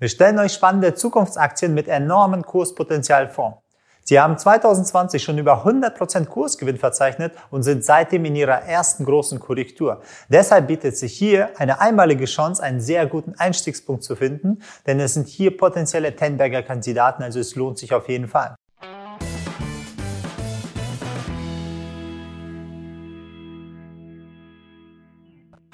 Wir stellen euch spannende Zukunftsaktien mit enormem Kurspotenzial vor. Sie haben 2020 schon über 100% Kursgewinn verzeichnet und sind seitdem in ihrer ersten großen Korrektur. Deshalb bietet sich hier eine einmalige Chance, einen sehr guten Einstiegspunkt zu finden, denn es sind hier potenzielle Tenberger Kandidaten, also es lohnt sich auf jeden Fall.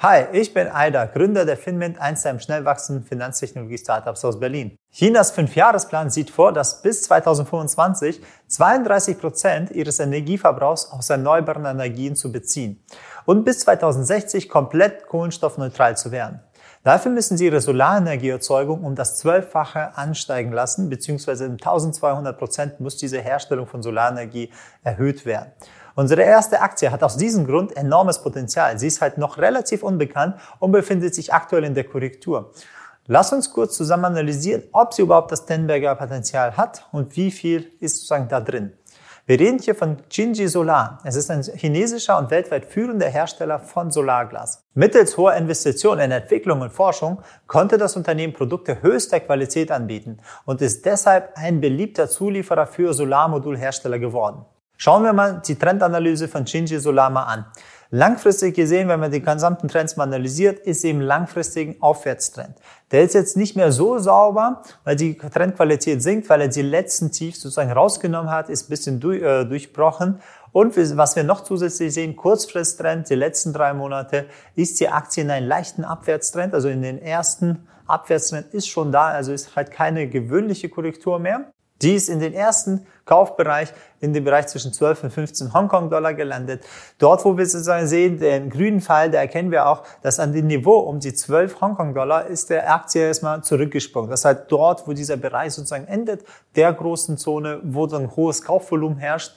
Hi, ich bin Aida, Gründer der Finment, eins der schnell wachsenden Finanztechnologie-Startups aus Berlin. Chinas Fünfjahresplan sieht vor, dass bis 2025 32 Prozent ihres Energieverbrauchs aus erneuerbaren Energien zu beziehen und bis 2060 komplett kohlenstoffneutral zu werden. Dafür müssen sie ihre Solarenergieerzeugung um das Zwölffache ansteigen lassen, beziehungsweise um 1200 Prozent muss diese Herstellung von Solarenergie erhöht werden. Unsere erste Aktie hat aus diesem Grund enormes Potenzial. Sie ist halt noch relativ unbekannt und befindet sich aktuell in der Korrektur. Lass uns kurz zusammen analysieren, ob sie überhaupt das Tenberger Potenzial hat und wie viel ist sozusagen da drin. Wir reden hier von Jinji Solar. Es ist ein chinesischer und weltweit führender Hersteller von Solarglas. Mittels hoher Investitionen in Entwicklung und Forschung konnte das Unternehmen Produkte höchster Qualität anbieten und ist deshalb ein beliebter Zulieferer für Solarmodulhersteller geworden. Schauen wir mal die Trendanalyse von Shinji Solama an. Langfristig gesehen, wenn man die gesamten Trends mal analysiert, ist eben langfristigen Aufwärtstrend. Der ist jetzt nicht mehr so sauber, weil die Trendqualität sinkt, weil er die letzten Tiefs sozusagen rausgenommen hat, ist ein bisschen durch, äh, durchbrochen. Und was wir noch zusätzlich sehen, Kurzfristtrend, die letzten drei Monate, ist die Aktie in einen leichten Abwärtstrend, also in den ersten Abwärtstrend ist schon da, also ist halt keine gewöhnliche Korrektur mehr. Die ist in den ersten Kaufbereich, in dem Bereich zwischen 12 und 15 Hongkong-Dollar gelandet. Dort, wo wir sozusagen sehen, den grünen Pfeil, da erkennen wir auch, dass an dem Niveau um die 12 Hongkong-Dollar ist der Aktie erstmal zurückgesprungen. Das heißt, dort, wo dieser Bereich sozusagen endet, der großen Zone, wo so ein hohes Kaufvolumen herrscht,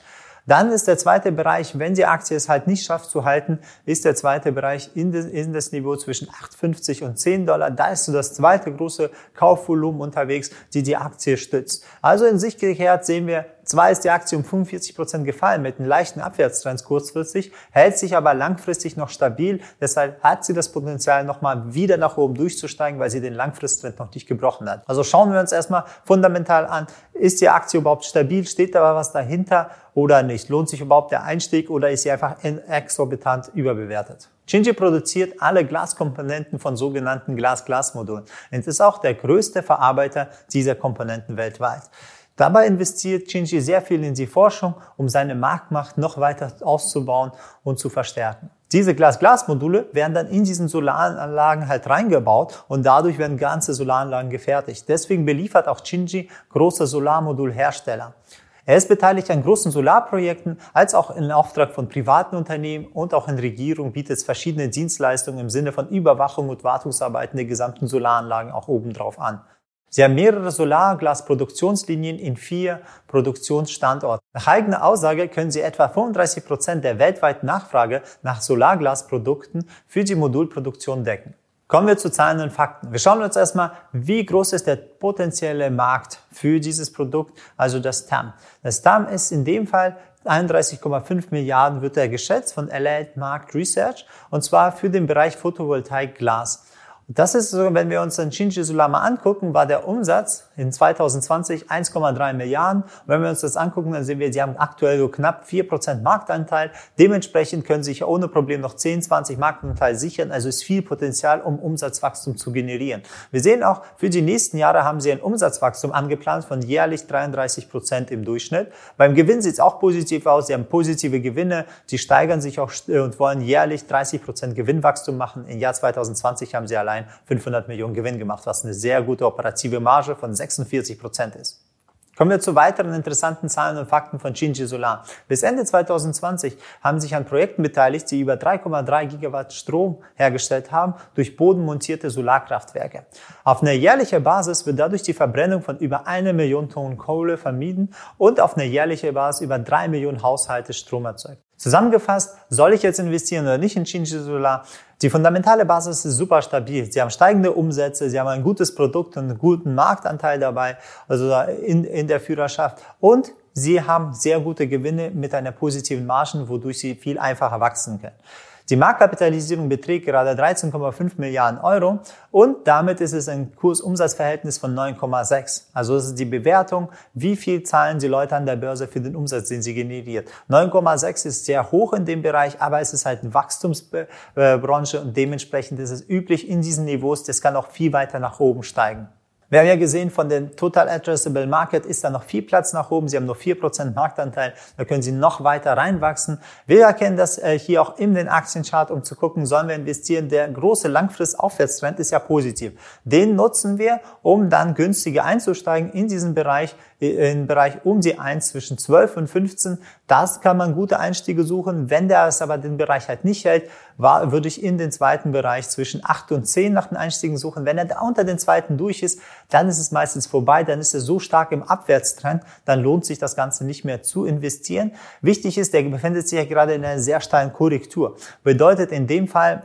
dann ist der zweite Bereich, wenn die Aktie es halt nicht schafft zu halten, ist der zweite Bereich in, das, Niveau zwischen 8,50 und 10 Dollar. Da ist so das zweite große Kaufvolumen unterwegs, die die Aktie stützt. Also in sich gekehrt sehen wir, zwar ist die Aktie um 45 Prozent gefallen mit einem leichten Abwärtstrend kurzfristig, hält sich aber langfristig noch stabil. Deshalb hat sie das Potenzial, nochmal wieder nach oben durchzusteigen, weil sie den Langfristtrend noch nicht gebrochen hat. Also schauen wir uns erstmal fundamental an, ist die Aktie überhaupt stabil? Steht da was dahinter oder nicht? Lohnt sich überhaupt der Einstieg oder ist sie einfach exorbitant überbewertet? Shinji produziert alle Glaskomponenten von sogenannten Glas-Glas-Modulen und ist auch der größte Verarbeiter dieser Komponenten weltweit. Dabei investiert Shinji sehr viel in die Forschung, um seine Marktmacht noch weiter auszubauen und zu verstärken. Diese Glas-Glas-Module werden dann in diesen Solaranlagen halt reingebaut und dadurch werden ganze Solaranlagen gefertigt. Deswegen beliefert auch Shinji große Solarmodulhersteller. Er ist beteiligt an großen Solarprojekten, als auch in Auftrag von privaten Unternehmen und auch in Regierung bietet es verschiedene Dienstleistungen im Sinne von Überwachung und Wartungsarbeiten der gesamten Solaranlagen auch obendrauf an. Sie haben mehrere Solarglasproduktionslinien in vier Produktionsstandorten. Nach eigener Aussage können Sie etwa 35 Prozent der weltweiten Nachfrage nach Solarglasprodukten für die Modulproduktion decken. Kommen wir zu Zahlen und Fakten. Wir schauen uns erstmal, wie groß ist der potenzielle Markt für dieses Produkt, also das TAM. Das TAM ist in dem Fall 31,5 Milliarden wird er geschätzt von Allied Market Research und zwar für den Bereich Photovoltaik Glas. Das ist so, wenn wir uns den Shinji Sulama angucken, war der Umsatz in 2020 1,3 Milliarden. Wenn wir uns das angucken, dann sehen wir, sie haben aktuell so knapp 4% Marktanteil. Dementsprechend können sich ohne Problem noch 10, 20 Marktanteil sichern. Also ist viel Potenzial, um Umsatzwachstum zu generieren. Wir sehen auch, für die nächsten Jahre haben sie ein Umsatzwachstum angeplant von jährlich 33% im Durchschnitt. Beim Gewinn sieht es auch positiv aus. Sie haben positive Gewinne. Sie steigern sich auch und wollen jährlich 30% Gewinnwachstum machen. Im Jahr 2020 haben sie allein allein 500 Millionen Gewinn gemacht, was eine sehr gute operative Marge von 46 Prozent ist. Kommen wir zu weiteren interessanten Zahlen und Fakten von Shinji Solar. Bis Ende 2020 haben sich an Projekten beteiligt, die über 3,3 Gigawatt Strom hergestellt haben durch bodenmontierte Solarkraftwerke. Auf einer jährlichen Basis wird dadurch die Verbrennung von über eine Million Tonnen Kohle vermieden und auf einer jährlichen Basis über drei Millionen Haushalte Strom erzeugt. Zusammengefasst, soll ich jetzt investieren oder nicht in Shinji Solar? Die fundamentale Basis ist super stabil. Sie haben steigende Umsätze, sie haben ein gutes Produkt und einen guten Marktanteil dabei, also in, in der Führerschaft. Und sie haben sehr gute Gewinne mit einer positiven Margen, wodurch sie viel einfacher wachsen können. Die Marktkapitalisierung beträgt gerade 13,5 Milliarden Euro und damit ist es ein Kursumsatzverhältnis von 9,6. Also das ist die Bewertung, wie viel zahlen die Leute an der Börse für den Umsatz, den sie generiert. 9,6 ist sehr hoch in dem Bereich, aber es ist halt eine Wachstumsbranche und dementsprechend ist es üblich in diesen Niveaus, das kann auch viel weiter nach oben steigen. Wir haben ja gesehen, von den Total Addressable Market ist da noch viel Platz nach oben. Sie haben nur 4% Marktanteil. Da können Sie noch weiter reinwachsen. Wir erkennen das äh, hier auch in den Aktienchart, um zu gucken, sollen wir investieren. Der große Langfrist-Aufwärtstrend ist ja positiv. Den nutzen wir, um dann günstiger einzusteigen in diesen Bereich, im Bereich um die 1 zwischen 12 und 15. Das kann man gute Einstiege suchen. Wenn der es aber den Bereich halt nicht hält, war, würde ich in den zweiten Bereich zwischen 8 und 10 nach den Einstiegen suchen. Wenn er da unter den zweiten durch ist, dann ist es meistens vorbei, dann ist er so stark im Abwärtstrend, dann lohnt sich das Ganze nicht mehr zu investieren. Wichtig ist, der befindet sich ja gerade in einer sehr steilen Korrektur. Bedeutet in dem Fall,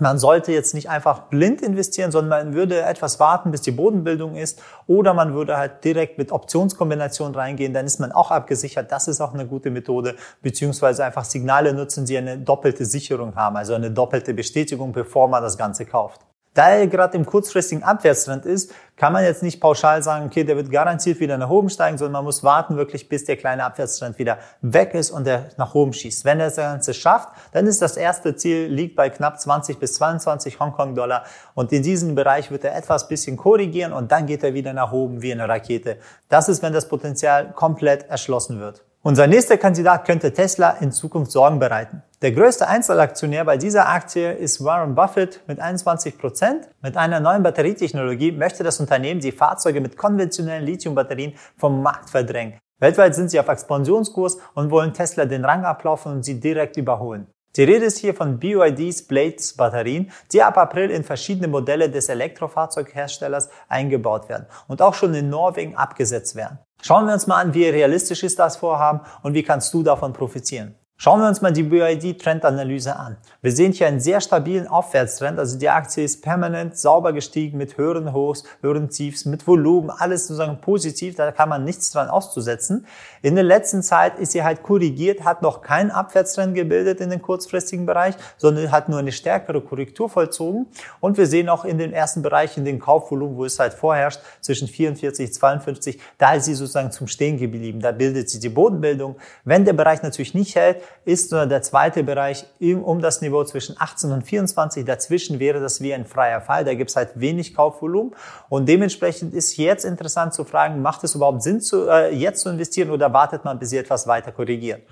man sollte jetzt nicht einfach blind investieren, sondern man würde etwas warten, bis die Bodenbildung ist. Oder man würde halt direkt mit Optionskombination reingehen, dann ist man auch abgesichert. Das ist auch eine gute Methode. Beziehungsweise einfach Signale nutzen, die eine doppelte Sicherung haben, also eine doppelte Bestätigung, bevor man das Ganze kauft. Da er gerade im kurzfristigen Abwärtstrend ist, kann man jetzt nicht pauschal sagen, okay, der wird garantiert wieder nach oben steigen, sondern man muss warten wirklich, bis der kleine Abwärtstrend wieder weg ist und der nach oben schießt. Wenn er das Ganze schafft, dann ist das erste Ziel, liegt bei knapp 20 bis 22 Hongkong-Dollar und in diesem Bereich wird er etwas bisschen korrigieren und dann geht er wieder nach oben wie eine Rakete. Das ist, wenn das Potenzial komplett erschlossen wird. Unser nächster Kandidat könnte Tesla in Zukunft Sorgen bereiten. Der größte Einzelaktionär bei dieser Aktie ist Warren Buffett mit 21 Prozent. Mit einer neuen Batterietechnologie möchte das Unternehmen die Fahrzeuge mit konventionellen Lithiumbatterien vom Markt verdrängen. Weltweit sind sie auf Expansionskurs und wollen Tesla den Rang ablaufen und sie direkt überholen. Die Rede ist hier von BYD's Blades Batterien, die ab April in verschiedene Modelle des Elektrofahrzeugherstellers eingebaut werden und auch schon in Norwegen abgesetzt werden. Schauen wir uns mal an, wie realistisch ist das Vorhaben und wie kannst du davon profitieren. Schauen wir uns mal die BYD-Trendanalyse an. Wir sehen hier einen sehr stabilen Aufwärtstrend. Also die Aktie ist permanent sauber gestiegen mit höheren Hochs, höheren Tiefs, mit Volumen, alles sozusagen positiv. Da kann man nichts dran auszusetzen. In der letzten Zeit ist sie halt korrigiert, hat noch keinen Abwärtstrend gebildet in den kurzfristigen Bereich, sondern hat nur eine stärkere Korrektur vollzogen. Und wir sehen auch in den ersten Bereichen den Kaufvolumen, wo es halt vorherrscht, zwischen 44, 52, da ist sie sozusagen zum Stehen geblieben. Da bildet sie die Bodenbildung. Wenn der Bereich natürlich nicht hält, ist nur der zweite Bereich um das Niveau zwischen 18 und 24. Dazwischen wäre das wie ein freier Fall. Da gibt es halt wenig Kaufvolumen. Und dementsprechend ist jetzt interessant zu fragen, macht es überhaupt Sinn, zu, äh, jetzt zu investieren oder wartet man, bis sie etwas weiter korrigieren?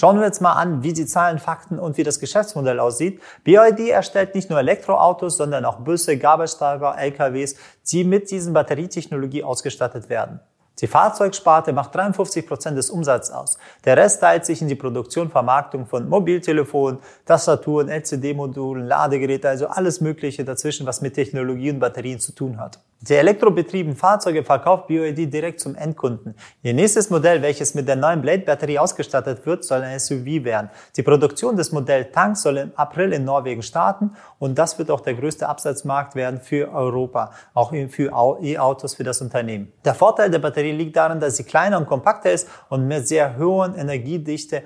Schauen wir jetzt mal an, wie die Zahlen, Fakten und wie das Geschäftsmodell aussieht. BYD erstellt nicht nur Elektroautos, sondern auch Busse, Gabelstapler, LKWs, die mit diesen Batterietechnologie ausgestattet werden. Die Fahrzeugsparte macht 53 Prozent des Umsatzes aus. Der Rest teilt sich in die Produktion, Vermarktung von Mobiltelefonen, Tastaturen, LCD-Modulen, Ladegeräte, also alles Mögliche dazwischen, was mit Technologie und Batterien zu tun hat. Die elektrobetriebenen Fahrzeuge verkauft BioED direkt zum Endkunden. Ihr nächstes Modell, welches mit der neuen Blade-Batterie ausgestattet wird, soll ein SUV werden. Die Produktion des Modells Tank soll im April in Norwegen starten und das wird auch der größte Absatzmarkt werden für Europa, auch für E-Autos für das Unternehmen. Der Vorteil der Batterie liegt darin, dass sie kleiner und kompakter ist und mit sehr hohen Energiedichte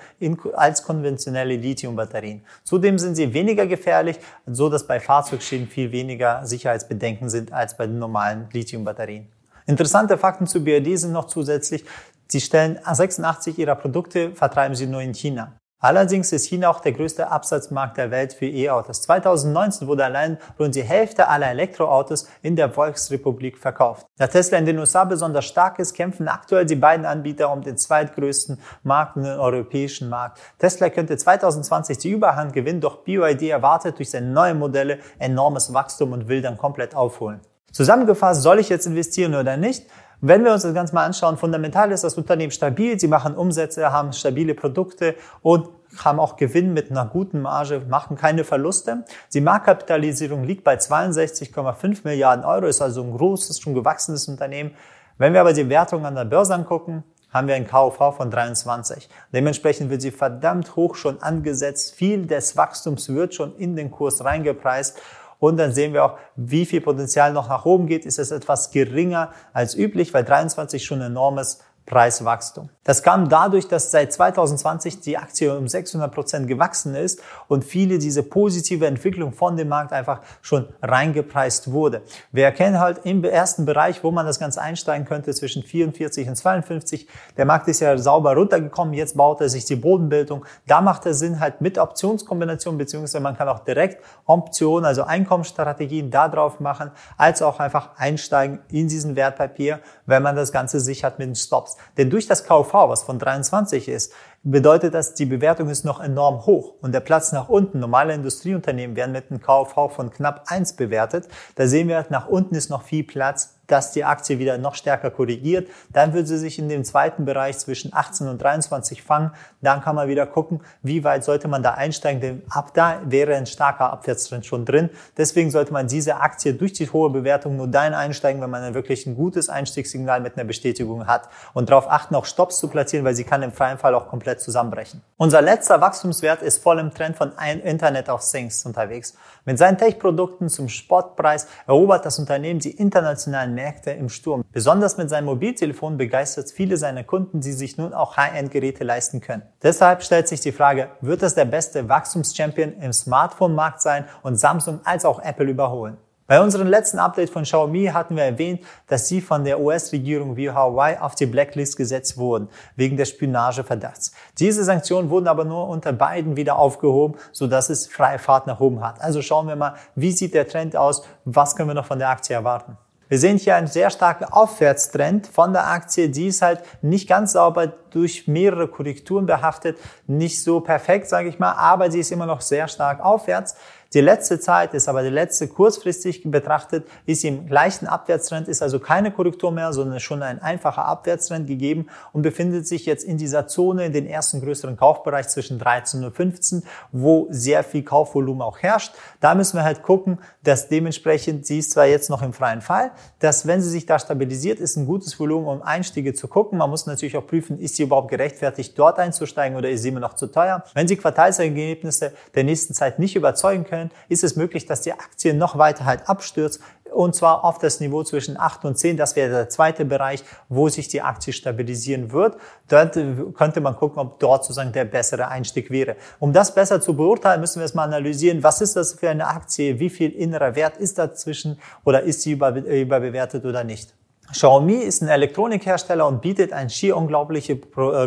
als konventionelle Lithium-Batterien. Zudem sind sie weniger gefährlich, so dass bei Fahrzeugschäden viel weniger Sicherheitsbedenken sind als bei den normalen normalen Lithium-Batterien. Interessante Fakten zu BRD sind noch zusätzlich, sie stellen 86 ihrer Produkte, vertreiben sie nur in China. Allerdings ist China auch der größte Absatzmarkt der Welt für E-Autos. 2019 wurde allein rund die Hälfte aller Elektroautos in der Volksrepublik verkauft. Da Tesla in den USA besonders stark ist, kämpfen aktuell die beiden Anbieter um den zweitgrößten Markt in den europäischen Markt. Tesla könnte 2020 die Überhand gewinnen, doch BYD erwartet durch seine neuen Modelle enormes Wachstum und will dann komplett aufholen. Zusammengefasst, soll ich jetzt investieren oder nicht? Wenn wir uns das Ganze mal anschauen, fundamental ist das Unternehmen stabil, sie machen Umsätze, haben stabile Produkte und haben auch Gewinn mit einer guten Marge, machen keine Verluste. Die Marktkapitalisierung liegt bei 62,5 Milliarden Euro, ist also ein großes, schon gewachsenes Unternehmen. Wenn wir aber die Wertung an der Börse angucken, haben wir ein KV von 23. Dementsprechend wird sie verdammt hoch schon angesetzt. Viel des Wachstums wird schon in den Kurs reingepreist und dann sehen wir auch, wie viel Potenzial noch nach oben geht. Ist es etwas geringer als üblich, weil 23 schon ein enormes Preiswachstum. Das kam dadurch, dass seit 2020 die Aktie um 600 Prozent gewachsen ist und viele diese positive Entwicklung von dem Markt einfach schon reingepreist wurde. Wir erkennen halt im ersten Bereich, wo man das Ganze einsteigen könnte, zwischen 44 und 52. Der Markt ist ja sauber runtergekommen, jetzt baut er sich die Bodenbildung. Da macht es Sinn halt mit Optionskombination, beziehungsweise man kann auch direkt Optionen, also Einkommensstrategien da drauf machen, als auch einfach einsteigen in diesen Wertpapier, wenn man das Ganze sichert mit den Stops. Denn durch das KV, was von 23 ist, bedeutet das, die Bewertung ist noch enorm hoch und der Platz nach unten. Normale Industrieunternehmen werden mit einem KV von knapp 1 bewertet. Da sehen wir, nach unten ist noch viel Platz dass die Aktie wieder noch stärker korrigiert. Dann wird sie sich in dem zweiten Bereich zwischen 18 und 23 fangen. Dann kann man wieder gucken, wie weit sollte man da einsteigen, denn ab da wäre ein starker Abwärtstrend schon drin. Deswegen sollte man diese Aktie durch die hohe Bewertung nur dann einsteigen, wenn man dann wirklich ein gutes Einstiegssignal mit einer Bestätigung hat. Und darauf achten, auch Stops zu platzieren, weil sie kann im freien Fall auch komplett zusammenbrechen. Unser letzter Wachstumswert ist voll im Trend von Internet of Things unterwegs. Mit seinen Tech-Produkten zum Sportpreis erobert das Unternehmen die internationalen Märkte im Sturm. Besonders mit seinem Mobiltelefon begeistert viele seiner Kunden, die sich nun auch High-End-Geräte leisten können. Deshalb stellt sich die Frage, wird es der beste Wachstumschampion im Smartphone-Markt sein und Samsung als auch Apple überholen? Bei unserem letzten Update von Xiaomi hatten wir erwähnt, dass sie von der US-Regierung wie Hawaii auf die Blacklist gesetzt wurden, wegen des Spionageverdachts. Diese Sanktionen wurden aber nur unter beiden wieder aufgehoben, sodass es freie Fahrt nach oben hat. Also schauen wir mal, wie sieht der Trend aus, was können wir noch von der Aktie erwarten. Wir sehen hier einen sehr starken Aufwärtstrend von der Aktie. Die ist halt nicht ganz sauber durch mehrere Korrekturen behaftet, nicht so perfekt, sage ich mal, aber sie ist immer noch sehr stark aufwärts. Die letzte Zeit ist aber die letzte kurzfristig betrachtet, ist im gleichen Abwärtstrend, ist also keine Korrektur mehr, sondern schon ein einfacher Abwärtstrend gegeben und befindet sich jetzt in dieser Zone, in den ersten größeren Kaufbereich zwischen 13 und 15, wo sehr viel Kaufvolumen auch herrscht. Da müssen wir halt gucken, dass dementsprechend, sie ist zwar jetzt noch im freien Fall, dass wenn sie sich da stabilisiert, ist ein gutes Volumen, um Einstiege zu gucken. Man muss natürlich auch prüfen, ist sie überhaupt gerechtfertigt, dort einzusteigen oder ist sie immer noch zu teuer. Wenn sie Quartalsergebnisse der nächsten Zeit nicht überzeugen können, ist es möglich, dass die Aktie noch weiter halt abstürzt und zwar auf das Niveau zwischen 8 und 10. Das wäre der zweite Bereich, wo sich die Aktie stabilisieren wird. Dort könnte man gucken, ob dort sozusagen der bessere Einstieg wäre. Um das besser zu beurteilen, müssen wir es mal analysieren. Was ist das für eine Aktie? Wie viel innerer Wert ist dazwischen? Oder ist sie überbewertet oder nicht? Xiaomi ist ein Elektronikhersteller und bietet eine schier unglaubliche äh,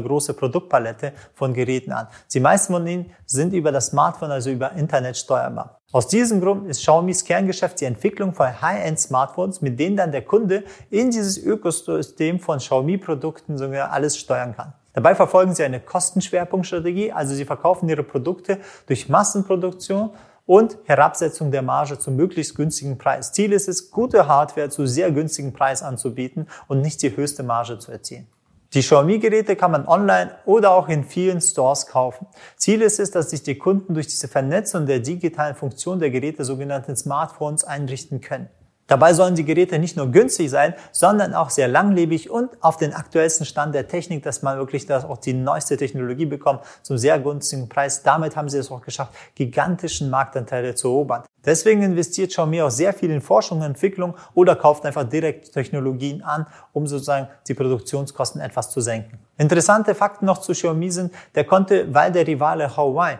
große Produktpalette von Geräten an. Die meisten von ihnen sind über das Smartphone, also über Internet steuerbar. Aus diesem Grund ist Xiaomis Kerngeschäft die Entwicklung von High-End-Smartphones, mit denen dann der Kunde in dieses Ökosystem von Xiaomi-Produkten sogar alles steuern kann. Dabei verfolgen sie eine Kostenschwerpunktstrategie, also sie verkaufen ihre Produkte durch Massenproduktion und Herabsetzung der Marge zu möglichst günstigen Preis. Ziel ist es, gute Hardware zu sehr günstigen Preis anzubieten und nicht die höchste Marge zu erzielen. Die Xiaomi-Geräte kann man online oder auch in vielen Stores kaufen. Ziel ist es, dass sich die Kunden durch diese Vernetzung der digitalen Funktion der Geräte, sogenannten Smartphones, einrichten können. Dabei sollen die Geräte nicht nur günstig sein, sondern auch sehr langlebig und auf den aktuellsten Stand der Technik, dass man wirklich das auch die neueste Technologie bekommt zum sehr günstigen Preis. Damit haben sie es auch geschafft, gigantischen Marktanteile zu erobern. Deswegen investiert Xiaomi auch sehr viel in Forschung und Entwicklung oder kauft einfach direkt Technologien an, um sozusagen die Produktionskosten etwas zu senken. Interessante Fakten noch zu Xiaomi sind, der konnte, weil der Rivale Huawei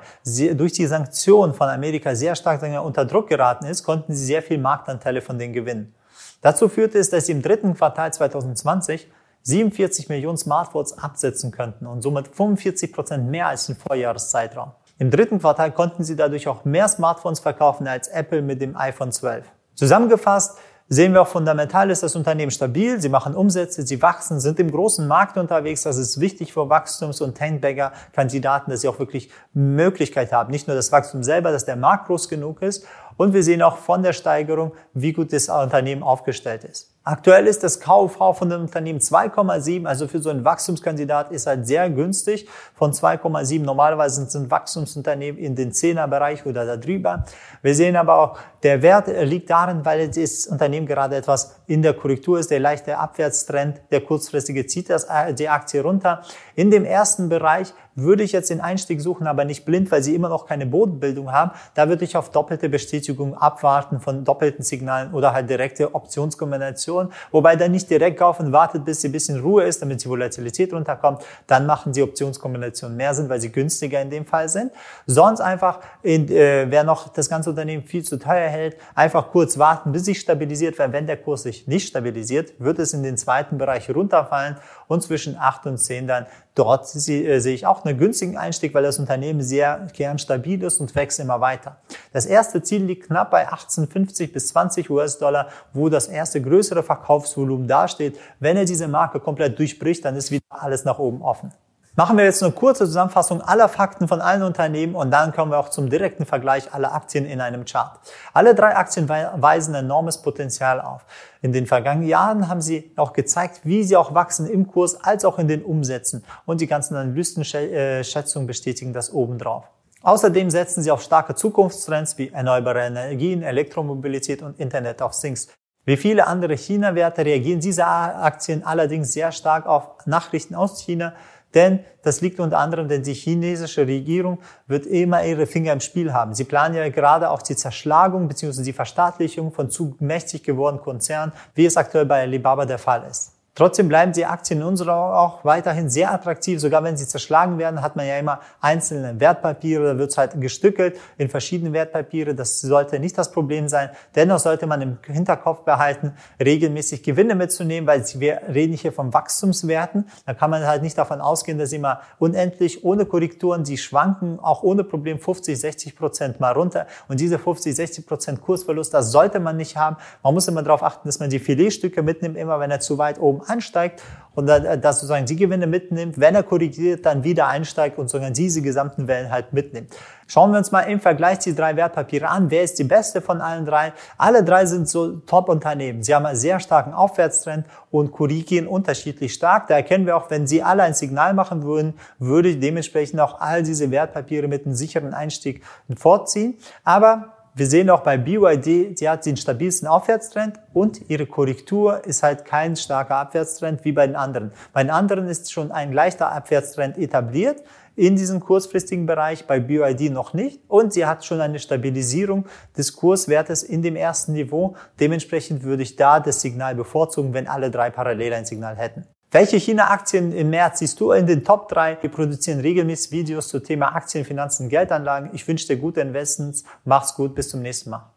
durch die Sanktionen von Amerika sehr stark unter Druck geraten ist, konnten sie sehr viel Marktanteile von denen gewinnen. Dazu führte es, dass sie im dritten Quartal 2020 47 Millionen Smartphones absetzen könnten und somit 45 Prozent mehr als im Vorjahreszeitraum. Im dritten Quartal konnten sie dadurch auch mehr Smartphones verkaufen als Apple mit dem iPhone 12. Zusammengefasst sehen wir auch fundamental ist das Unternehmen stabil, sie machen Umsätze, sie wachsen, sind im großen Markt unterwegs. Das ist wichtig für Wachstums- und Handbagger-Kandidaten, dass sie auch wirklich Möglichkeit haben. Nicht nur das Wachstum selber, dass der Markt groß genug ist. Und wir sehen auch von der Steigerung, wie gut das Unternehmen aufgestellt ist. Aktuell ist das KUV von dem Unternehmen 2,7, also für so einen Wachstumskandidat ist halt sehr günstig von 2,7. Normalerweise sind Wachstumsunternehmen in den 10er Bereich oder darüber. Wir sehen aber auch, der Wert liegt darin, weil das Unternehmen gerade etwas in der Korrektur ist, der leichte Abwärtstrend, der kurzfristige zieht das, äh, die Aktie runter. In dem ersten Bereich würde ich jetzt den Einstieg suchen, aber nicht blind, weil sie immer noch keine Bodenbildung haben. Da würde ich auf doppelte Bestätigung abwarten von doppelten Signalen oder halt direkte Optionskombination. Wobei dann nicht direkt kaufen, wartet, bis sie ein bisschen Ruhe ist, damit die Volatilität runterkommt. Dann machen die Optionskombinationen mehr Sinn, weil sie günstiger in dem Fall sind. Sonst einfach, in, äh, wer noch das ganze Unternehmen viel zu teuer hält, einfach kurz warten, bis sich stabilisiert, weil wenn der Kurs sich nicht stabilisiert, wird es in den zweiten Bereich runterfallen und zwischen 8 und 10 dann dort äh, sehe ich auch einen günstigen Einstieg, weil das Unternehmen sehr kernstabil ist und wächst immer weiter. Das erste Ziel liegt knapp bei 18,50 bis 20 US-Dollar, wo das erste größere Verkaufsvolumen dasteht. Wenn er diese Marke komplett durchbricht, dann ist wieder alles nach oben offen. Machen wir jetzt eine kurze Zusammenfassung aller Fakten von allen Unternehmen und dann kommen wir auch zum direkten Vergleich aller Aktien in einem Chart. Alle drei Aktien weisen enormes Potenzial auf. In den vergangenen Jahren haben sie auch gezeigt, wie sie auch wachsen im Kurs als auch in den Umsätzen und die ganzen Analystenschätzungen bestätigen das obendrauf. Außerdem setzen sie auf starke Zukunftstrends wie erneuerbare Energien, Elektromobilität und Internet of Things. Wie viele andere China-Werte reagieren diese Aktien allerdings sehr stark auf Nachrichten aus China, denn das liegt unter anderem, denn die chinesische Regierung wird immer ihre Finger im Spiel haben. Sie planen ja gerade auch die Zerschlagung bzw. die Verstaatlichung von zu mächtig gewordenen Konzernen, wie es aktuell bei Alibaba der Fall ist. Trotzdem bleiben die Aktien in unserer auch weiterhin sehr attraktiv. Sogar wenn sie zerschlagen werden, hat man ja immer einzelne Wertpapiere, da wird es halt gestückelt in verschiedene Wertpapiere. Das sollte nicht das Problem sein. Dennoch sollte man im Hinterkopf behalten, regelmäßig Gewinne mitzunehmen, weil wir reden hier von Wachstumswerten. Da kann man halt nicht davon ausgehen, dass immer unendlich ohne Korrekturen, sie schwanken auch ohne Problem 50, 60 Prozent mal runter. Und diese 50, 60 Prozent Kursverlust, das sollte man nicht haben. Man muss immer darauf achten, dass man die Filetstücke mitnimmt, immer wenn er zu weit oben ansteigt und dann, äh, dass sozusagen die Gewinne mitnimmt, wenn er korrigiert, dann wieder einsteigt und sozusagen diese gesamten Wellen halt mitnimmt. Schauen wir uns mal im Vergleich die drei Wertpapiere an. Wer ist die beste von allen drei? Alle drei sind so Top-Unternehmen. Sie haben einen sehr starken Aufwärtstrend und korrigieren unterschiedlich stark. Da erkennen wir auch, wenn sie alle ein Signal machen würden, würde dementsprechend auch all diese Wertpapiere mit einem sicheren Einstieg vorziehen. Aber wir sehen auch bei BYD, die hat den stabilsten Aufwärtstrend und ihre Korrektur ist halt kein starker Abwärtstrend wie bei den anderen. Bei den anderen ist schon ein leichter Abwärtstrend etabliert in diesem kurzfristigen Bereich, bei BYD noch nicht. Und sie hat schon eine Stabilisierung des Kurswertes in dem ersten Niveau. Dementsprechend würde ich da das Signal bevorzugen, wenn alle drei parallel ein Signal hätten. Welche China-Aktien im März siehst du in den Top 3? Wir produzieren regelmäßig Videos zum Thema Aktien, Finanzen, Geldanlagen. Ich wünsche dir gute Investments. Mach's gut. Bis zum nächsten Mal.